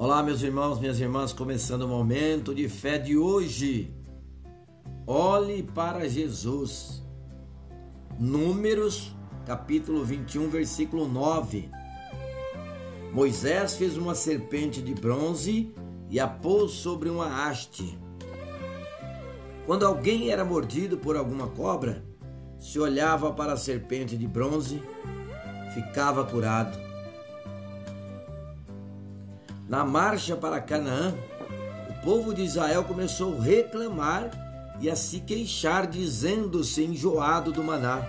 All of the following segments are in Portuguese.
Olá, meus irmãos, minhas irmãs, começando o momento de fé de hoje. Olhe para Jesus. Números, capítulo 21, versículo 9. Moisés fez uma serpente de bronze e a pôs sobre uma haste. Quando alguém era mordido por alguma cobra, se olhava para a serpente de bronze, ficava curado. Na marcha para Canaã, o povo de Israel começou a reclamar e a se queixar, dizendo-se enjoado do maná.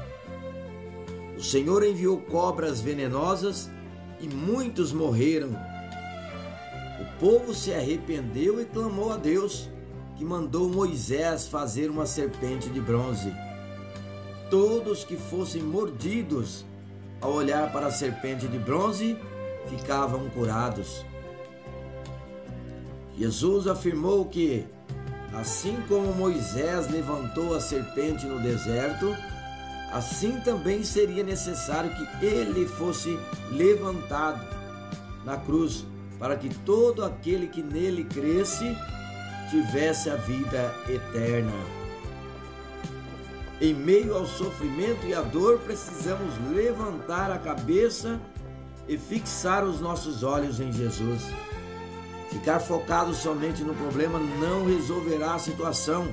O Senhor enviou cobras venenosas e muitos morreram. O povo se arrependeu e clamou a Deus, que mandou Moisés fazer uma serpente de bronze. Todos que fossem mordidos ao olhar para a serpente de bronze ficavam curados. Jesus afirmou que, assim como Moisés levantou a serpente no deserto, assim também seria necessário que ele fosse levantado na cruz, para que todo aquele que nele cresce tivesse a vida eterna. Em meio ao sofrimento e à dor, precisamos levantar a cabeça e fixar os nossos olhos em Jesus. Ficar focado somente no problema não resolverá a situação.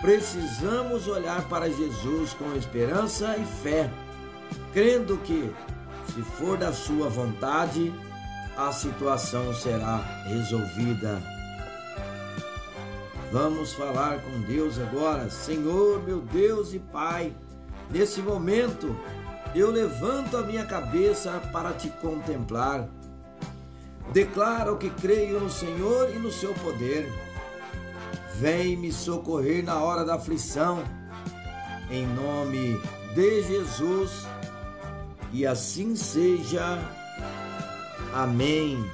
Precisamos olhar para Jesus com esperança e fé, crendo que, se for da Sua vontade, a situação será resolvida. Vamos falar com Deus agora, Senhor, meu Deus e Pai. Nesse momento, eu levanto a minha cabeça para te contemplar. Declaro que creio no Senhor e no seu poder. Vem me socorrer na hora da aflição. Em nome de Jesus. E assim seja. Amém.